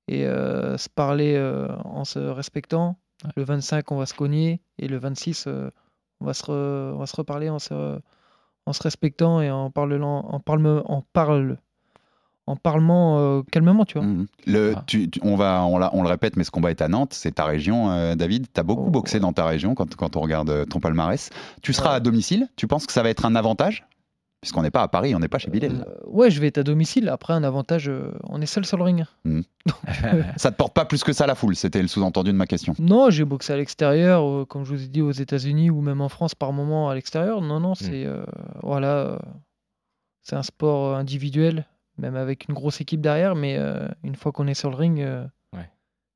et euh, se parler en se respectant. Le 25, on va se cogner et le 26, euh, on, va se re- on va se reparler en se, en se respectant et en parlant, en parle, en parle, en parlement euh, calmement, tu vois. Le, Ah. tu- tu- on, va, on, l'a- on le répète, mais ce combat est à Nantes, c'est ta région, euh, David. Tu as beaucoup Oh. boxé dans ta région quand, quand on regarde euh, ton palmarès. Tu seras Ouais. à domicile. Tu penses que ça va être un avantage? Puisqu'on n'est pas à Paris, on n'est pas chez Bilal. Euh, ouais, je vais être à domicile. Après, un avantage, euh, on est seul sur le ring. Hmm. ça te porte pas plus que ça la foule, c'était le sous-entendu de ma question. Non, j'ai boxé à l'extérieur, comme je vous ai dit, aux États-Unis ou même en France par moment à l'extérieur. Non, non, c'est euh, voilà, c'est un sport individuel, même avec une grosse équipe derrière. Mais euh, une fois qu'on est sur le ring, euh, Ouais.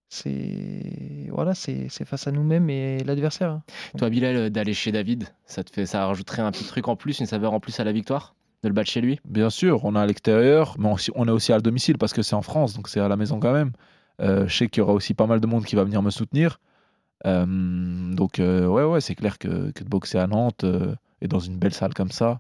c'est voilà, c'est face à nous-mêmes et l'adversaire. hein. Toi, Bilal, euh, d'aller chez David, ça te fait, ça rajouterait un petit truc en plus, une saveur en plus à la victoire de le battre chez lui? Bien sûr, on est à l'extérieur, mais on, est aussi à le domicile parce que c'est en France, donc c'est à la maison quand même. Euh, je sais qu'il y aura aussi pas mal de monde qui va venir me soutenir. Euh, donc, euh, ouais, ouais, c'est clair que, que de boxer à Nantes euh, et dans une belle salle comme ça,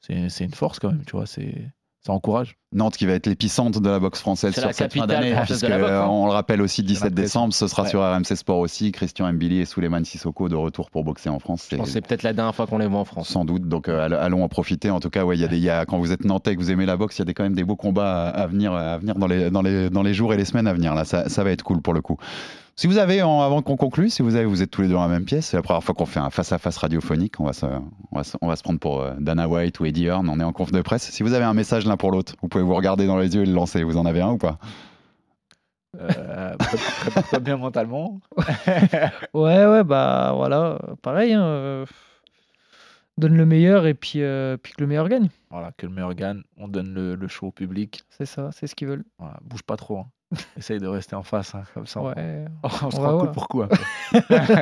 c'est c'est une force quand même, tu vois, c'est ça encourage. Nantes qui va être l'épicentre de la boxe française sur la cette fin d'année, puisque boxe, hein. on le rappelle aussi, 17 l'impression. décembre, ce sera Ouais. sur RMC Sport aussi. Christian Mbili et Souleymane Sissoko de retour pour boxer en France. C'est peut-être la dernière fois qu'on les voit en France. Sans doute, donc euh, all- allons en profiter. En tout cas, ouais, il y a des, il y a- quand vous êtes nantais et que vous aimez la boxe, il y a des, quand même des beaux combats à, à venir, à venir dans, les, dans, les, dans les jours et les semaines à venir. Là, ça, ça va être cool pour le coup. Si vous avez, en- avant qu'on conclue, si vous avez, vous êtes tous les deux dans la même pièce, c'est la première fois qu'on fait un face-à-face radiophonique. On va, se, on, va se, on va se prendre pour euh, Dana White ou Eddie Hearn. On est en conf de presse. Si vous avez un message l'un pour l'autre, vous pouvez vous regarder dans les yeux et le lancer. Vous en avez un ou pas? Euh, pré- Prépare-toi bien mentalement. Ouais, ouais, bah voilà, pareil. hein, euh, donne le meilleur et puis, euh, puis que le meilleur gagne. Voilà, que le meilleur gagne, on donne le, le show au public. C'est ça, c'est ce qu'ils veulent. Voilà, bouge pas trop. hein. Essaye de rester en face, hein, comme ça. on- Ouais. On, se on rend coup pour coup.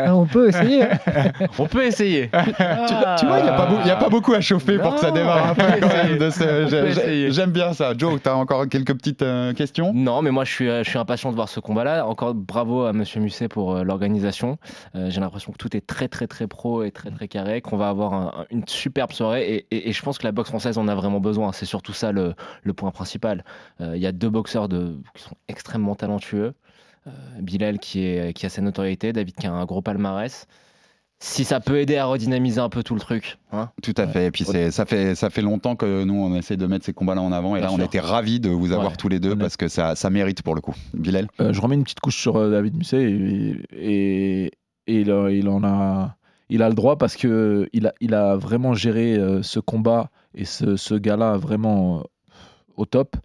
on peut essayer. On peut essayer. Tu, tu vois, il n'y a, pas beau- il y a pas beaucoup à chauffer pour que ça démarre un peu quand même. ce-. J'aime bien ça. Joe, tu as encore quelques petites euh, questions? Non, mais moi je suis, euh, je suis impatient de voir ce combat-là. Encore bravo à Monsieur Musset pour euh, l'organisation. Euh, J'ai l'impression que tout est très très très pro et très très carré, qu'on va avoir un- un- une superbe soirée et, et- et je pense que la boxe française en a vraiment besoin. C'est surtout ça le, le point principal. Euh, Il y a deux boxeurs de, qui sont extrêmement talentueux. Euh, Bilal qui, est, qui a sa notoriété, David qui a un gros palmarès. Si ça peut aider à redynamiser un peu tout le truc. Hein Tout à fait. Et puis ça fait ça fait longtemps que nous on essaie de mettre ces combats-là en avant et Bien là on était ravis de vous avoir Ouais. tous les deux parce que ça, ça mérite pour le coup. Bilal Euh, je remets une petite couche sur euh, David Musset et, et, et il, en a, il a le droit parce que il a, il a vraiment géré ce combat et ce, ce gars-là vraiment au top.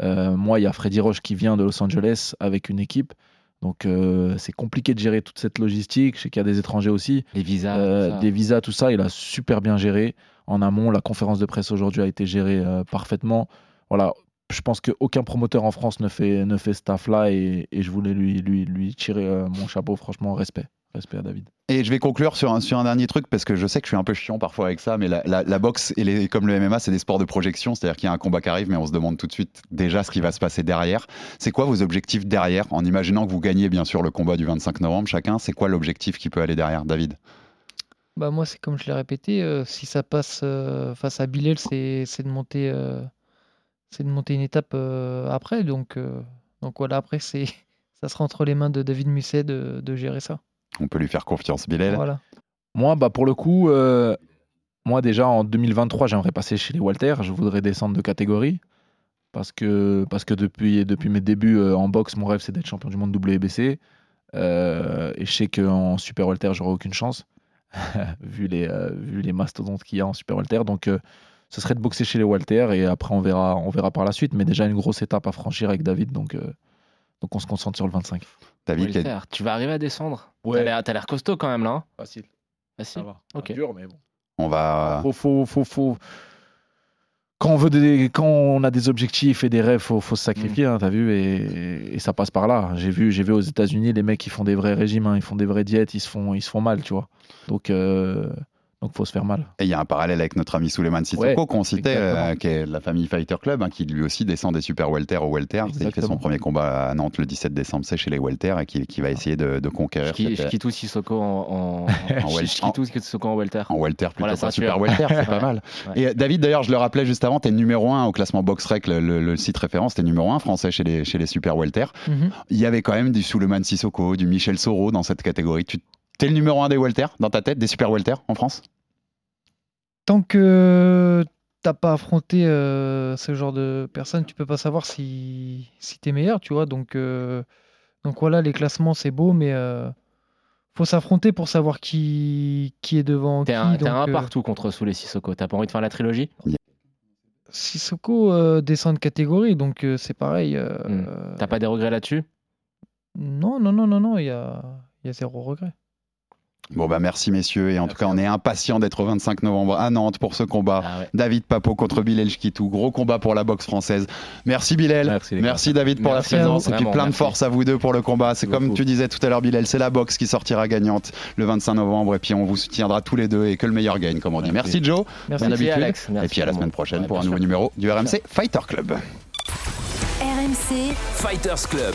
Euh, moi, il y a Freddy Roche qui vient de Los Angeles avec une équipe. Donc, euh, c'est compliqué de gérer toute cette logistique. Je sais qu'il y a des étrangers aussi. Les visas. Euh, des visas, tout ça, il a super bien géré. En amont, la conférence de presse aujourd'hui a été gérée euh, parfaitement. Voilà, je pense qu'aucun promoteur en France ne fait, ne fait ce taf-là et, et je voulais lui, lui, lui tirer mon chapeau, franchement, respect. Respect à David. Et je vais conclure sur un, sur un dernier truc parce que je sais que je suis un peu chiant parfois avec ça, mais la, la- la boxe et les, comme le MMA, c'est des sports de projection, c'est-à-dire qu'il y a un combat qui arrive, mais on se demande tout de suite déjà ce qui va se passer derrière. C'est quoi vos objectifs derrière En imaginant que vous gagnez bien sûr le combat du 25 novembre chacun, c'est quoi l'objectif qui peut aller derrière, David? Bah moi, c'est comme je l'ai répété, euh, si ça passe euh, face à Bilal, c'est de monter, euh, c'est de monter une étape euh, après. Donc, euh, donc voilà, après, c'est ça sera entre les mains de David Musset de, de gérer ça. On peut lui faire confiance, Bilal. Moi, bah, pour le coup, euh, moi déjà en 2023, j'aimerais passer chez les Walter. Je voudrais descendre de catégorie. Parce que, parce que depuis, mes débuts euh, en boxe, mon rêve c'est d'être champion du monde WBC. Euh, et je sais qu'en Super Walter, j'aurai aucune chance, vu, les, euh, vu les mastodontes qu'il y a en Super Walter. Donc, ce serait de boxer chez les Walter et après, on verra, on verra par la suite. Mais déjà, une grosse étape à franchir avec David. Donc, donc on se concentre sur le 25. David, quel- tu vas arriver à descendre Ouais. T'as l'air- costaud quand même là. hein Facile. Facile. va. Ok. Dur, mais bon. on va. faut, faut, faut, faut- Quand on, veut des... Quand on a des objectifs et des rêves, faut, faut se sacrifier, Mm. hein, t'as vu, et... et ça passe par là. J'ai vu, j'ai vu aux États-Unis les mecs qui font des vrais régimes, hein, ils font des vraies diètes, ils se font, ils se font mal, tu vois. Donc, euh... donc faut se faire mal. Et il y a un parallèle avec notre ami Souleymane Sissoko Ouais, qu'on citait, euh, qui est la famille Fighter Club, hein, qui lui aussi descend des super welter au welter. Il fait son premier combat à Nantes le 17 décembre, c'est chez les welter, et qui, qui va essayer de, de conquérir Je cette- quitte Sissoko en, en, En wel- je quitte Sissoko en welter. en welter plutôt Voilà, pas super welter, c'est pas mal. Ouais. Et euh, David, d'ailleurs, je le rappelais juste avant, t'es numéro 1 au classement BoxRec, le, le- le site référence, t'es numéro 1 français chez les, chez les super welter. Mhm. Il y avait quand même du Souleymane Sissoko, du Michel Soro dans cette catégorie. Tu T'es le numéro 1 des welter dans ta tête, des super welter en France? Tant que t'as pas affronté euh, ce genre de personnes, tu peux pas savoir si, si t'es meilleur, tu vois. Donc, euh, donc voilà, les classements, c'est beau, mais euh, faut s'affronter pour savoir qui, qui est devant T'es un, donc, un euh, partout contre Souley Sissoko. T'as pas envie de faire la trilogie? Sissoko euh, descend de catégorie, donc euh, c'est pareil. euh, Hmm. T'as pas des regrets là-dessus? Non, non, non, non, non, il y a, il y a zéro regret. Bon bah merci messieurs et en tout cas on est impatient d'être au 25 novembre à Nantes pour ce combat. Ah ouais. David Papo contre Bilal Chkitou, gros combat pour la boxe française. Merci Bilal, Merci. David pour Merci la présence et puis plein de force à vous deux pour le combat. C'est comme beaucoup. tu disais tout à l'heure Bilal, c'est la boxe qui sortira gagnante le 25 novembre et puis on vous soutiendra tous les deux et que le meilleur gagne comme on dit. Merci, Joe, Merci. Alex. Merci et puis à la semaine prochaine Ouais, pour un nouveau sûr. numéro du RMC Fighter Club. RMC, Fighters Club.